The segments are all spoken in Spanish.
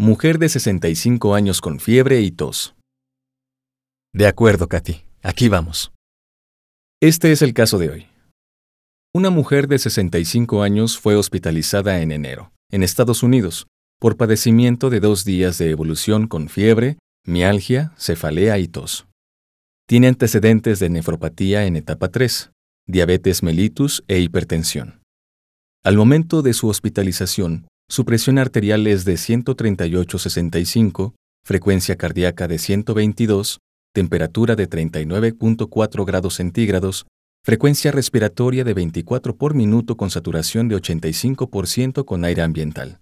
Mujer de 65 años con fiebre y tos. De acuerdo, Katy. Aquí vamos. Este es el caso de hoy. Una mujer de 65 años fue hospitalizada en enero, en Estados Unidos, por padecimiento de dos días de evolución con fiebre, mialgia, cefalea y tos. Tiene antecedentes de nefropatía en etapa 3, diabetes mellitus e hipertensión. Al momento de su hospitalización, su presión arterial es de 138-65, frecuencia cardíaca de 122, temperatura de 39.4 grados centígrados, frecuencia respiratoria de 24 por minuto con saturación de 85% con aire ambiental.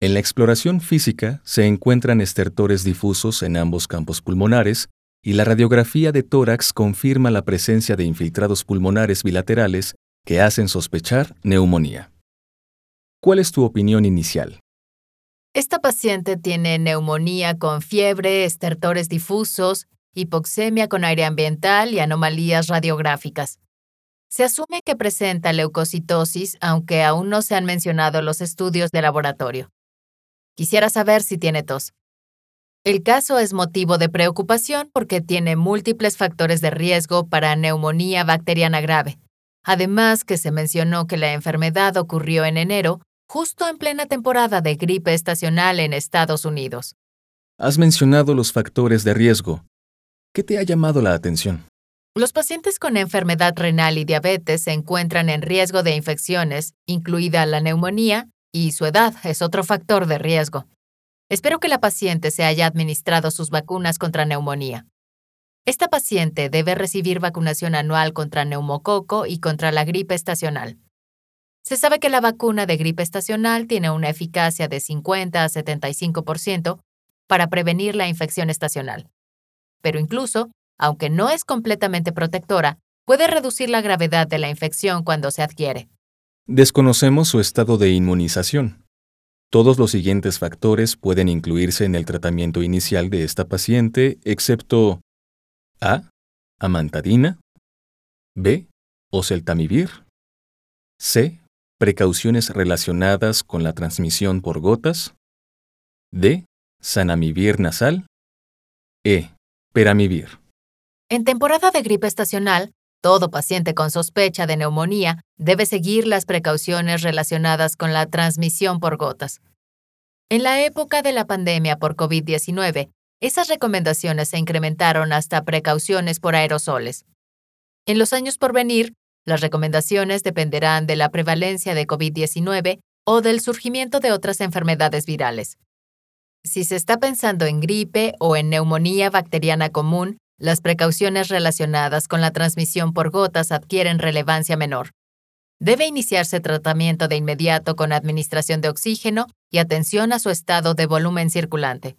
En la exploración física se encuentran estertores difusos en ambos campos pulmonares y la radiografía de tórax confirma la presencia de infiltrados pulmonares bilaterales que hacen sospechar neumonía. ¿Cuál es tu opinión inicial? Esta paciente tiene neumonía con fiebre, estertores difusos, hipoxemia con aire ambiental y anomalías radiográficas. Se asume que presenta leucocitosis, aunque aún no se han mencionado los estudios de laboratorio. Quisiera saber si tiene tos. El caso es motivo de preocupación porque tiene múltiples factores de riesgo para neumonía bacteriana grave, Además que se mencionó que la enfermedad ocurrió en enero, justo en plena temporada de gripe estacional en Estados Unidos. Has mencionado los factores de riesgo. ¿Qué te ha llamado la atención? Los pacientes con enfermedad renal y diabetes se encuentran en riesgo de infecciones, incluida la neumonía, y su edad es otro factor de riesgo. Espero que la paciente se haya administrado sus vacunas contra neumonía. Esta paciente debe recibir vacunación anual contra neumococo y contra la gripe estacional. Se sabe que la vacuna de gripe estacional tiene una eficacia de 50 a 75% para prevenir la infección estacional. Pero incluso, aunque no es completamente protectora, puede reducir la gravedad de la infección cuando se adquiere. Desconocemos su estado de inmunización. Todos los siguientes factores pueden incluirse en el tratamiento inicial de esta paciente, excepto a. Amantadina. B. Oseltamivir. C. Precauciones relacionadas con la transmisión por gotas. D. Sanamivir nasal. E. Peramivir. En temporada de gripe estacional, todo paciente con sospecha de neumonía debe seguir las precauciones relacionadas con la transmisión por gotas. En la época de la pandemia por COVID-19, esas recomendaciones se incrementaron hasta precauciones por aerosoles. En los años por venir, las recomendaciones dependerán de la prevalencia de COVID-19 o del surgimiento de otras enfermedades virales. Si se está pensando en gripe o en neumonía bacteriana común, las precauciones relacionadas con la transmisión por gotas adquieren relevancia menor. Debe iniciarse tratamiento de inmediato con administración de oxígeno y atención a su estado de volumen circulante.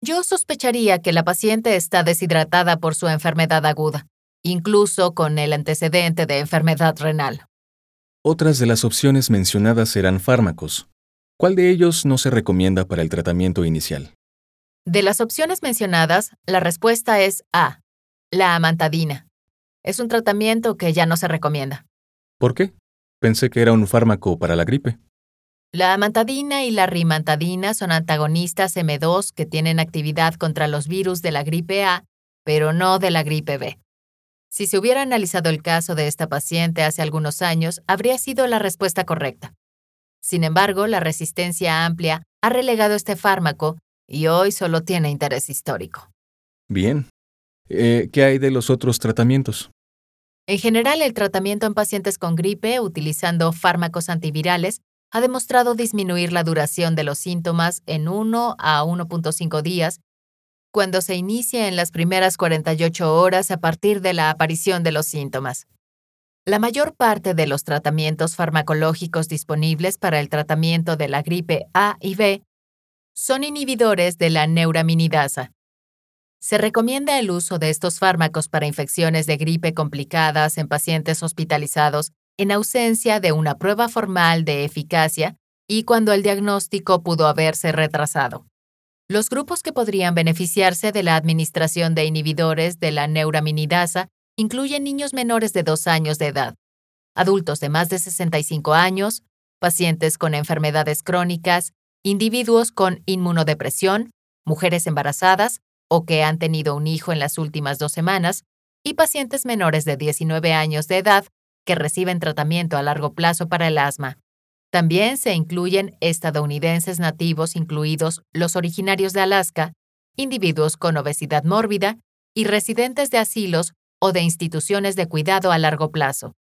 Yo sospecharía que la paciente está deshidratada por su enfermedad aguda, incluso con el antecedente de enfermedad renal. Otras de las opciones mencionadas serán fármacos. ¿Cuál de ellos no se recomienda para el tratamiento inicial? De las opciones mencionadas, la respuesta es A, la amantadina. Es un tratamiento que ya no se recomienda. ¿Por qué? Pensé que era un fármaco para la gripe. La amantadina y la rimantadina son antagonistas M2 que tienen actividad contra los virus de la gripe A, pero no de la gripe B. Si se hubiera analizado el caso de esta paciente hace algunos años, habría sido la respuesta correcta. Sin embargo, la resistencia amplia ha relegado este fármaco y hoy solo tiene interés histórico. Bien. Eh, ¿Qué hay de los otros tratamientos? En general, el tratamiento en pacientes con gripe utilizando fármacos antivirales ha demostrado disminuir la duración de los síntomas en 1 a 1.5 días cuando se inicia en las primeras 48 horas a partir de la aparición de los síntomas. La mayor parte de los tratamientos farmacológicos disponibles para el tratamiento de la gripe A y B son inhibidores de la neuraminidasa. Se recomienda el uso de estos fármacos para infecciones de gripe complicadas en pacientes hospitalizados en ausencia de una prueba formal de eficacia y cuando el diagnóstico pudo haberse retrasado. Los grupos que podrían beneficiarse de la administración de inhibidores de la neuraminidasa incluyen niños menores de 2 años de edad, adultos de más de 65 años, pacientes con enfermedades crónicas, individuos con inmunodepresión, mujeres embarazadas o que han tenido un hijo en las últimas dos semanas, y pacientes menores de 19 años de edad que reciben tratamiento a largo plazo para el asma. También se incluyen estadounidenses nativos, incluidos los originarios de Alaska, individuos con obesidad mórbida y residentes de asilos o de instituciones de cuidado a largo plazo.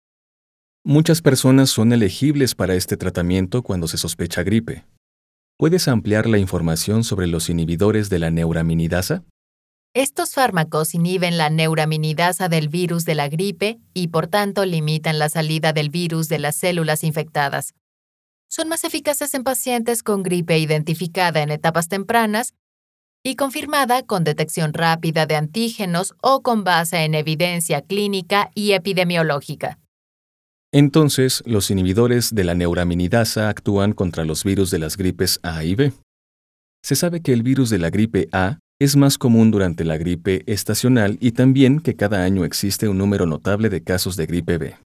Muchas personas son elegibles para este tratamiento cuando se sospecha gripe. ¿Puedes ampliar la información sobre los inhibidores de la neuraminidasa? Estos fármacos inhiben la neuraminidasa del virus de la gripe y por tanto limitan la salida del virus de las células infectadas son más eficaces en pacientes con gripe identificada en etapas tempranas y confirmada con detección rápida de antígenos o con base en evidencia clínica y epidemiológica. Entonces, los inhibidores de la neuraminidasa actúan contra los virus de las gripes A y B. Se sabe que el virus de la gripe A es más común durante la gripe estacional y también que cada año existe un número notable de casos de gripe B.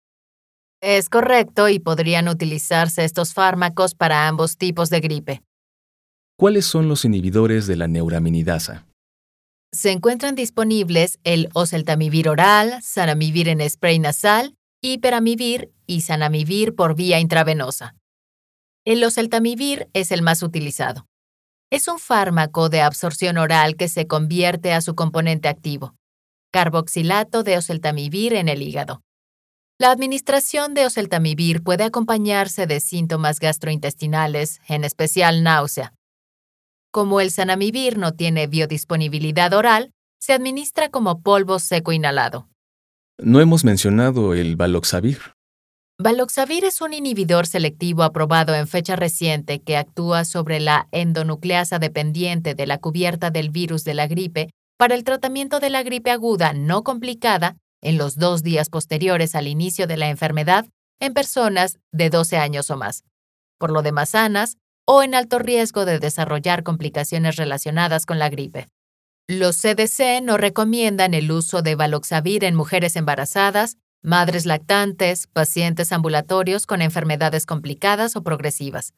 Es correcto y podrían utilizarse estos fármacos para ambos tipos de gripe. ¿Cuáles son los inhibidores de la neuraminidasa? Se encuentran disponibles el oseltamivir oral, sanamivir en spray nasal, hiperamivir y sanamivir por vía intravenosa. El oseltamivir es el más utilizado. Es un fármaco de absorción oral que se convierte a su componente activo, carboxilato de oseltamivir en el hígado. La administración de oseltamivir puede acompañarse de síntomas gastrointestinales, en especial náusea. Como el sanamivir no tiene biodisponibilidad oral, se administra como polvo seco inhalado. No hemos mencionado el valoxavir. Valoxavir es un inhibidor selectivo aprobado en fecha reciente que actúa sobre la endonucleasa dependiente de la cubierta del virus de la gripe para el tratamiento de la gripe aguda no complicada en los dos días posteriores al inicio de la enfermedad en personas de 12 años o más, por lo demás sanas o en alto riesgo de desarrollar complicaciones relacionadas con la gripe. Los CDC no recomiendan el uso de Valoxavir en mujeres embarazadas, madres lactantes, pacientes ambulatorios con enfermedades complicadas o progresivas,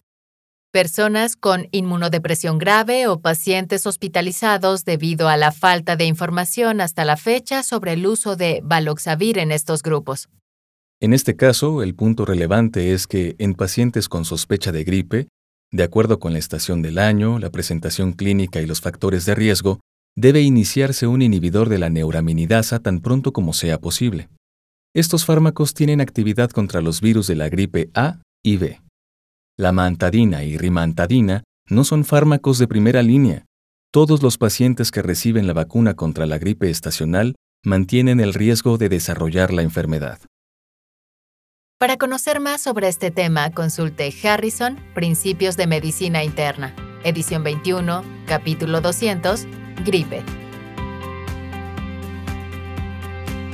personas con inmunodepresión grave o pacientes hospitalizados debido a la falta de información hasta la fecha sobre el uso de Valoxavir en estos grupos. En este caso, el punto relevante es que en pacientes con sospecha de gripe, de acuerdo con la estación del año, la presentación clínica y los factores de riesgo, debe iniciarse un inhibidor de la neuraminidasa tan pronto como sea posible. Estos fármacos tienen actividad contra los virus de la gripe A y B. La mantadina y rimantadina no son fármacos de primera línea. Todos los pacientes que reciben la vacuna contra la gripe estacional mantienen el riesgo de desarrollar la enfermedad. Para conocer más sobre este tema, consulte Harrison, Principios de Medicina Interna, edición 21, capítulo 200, Gripe.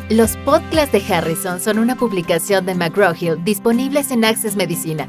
Los podcasts de Harrison son una publicación de McGraw-Hill disponibles en Access Medicina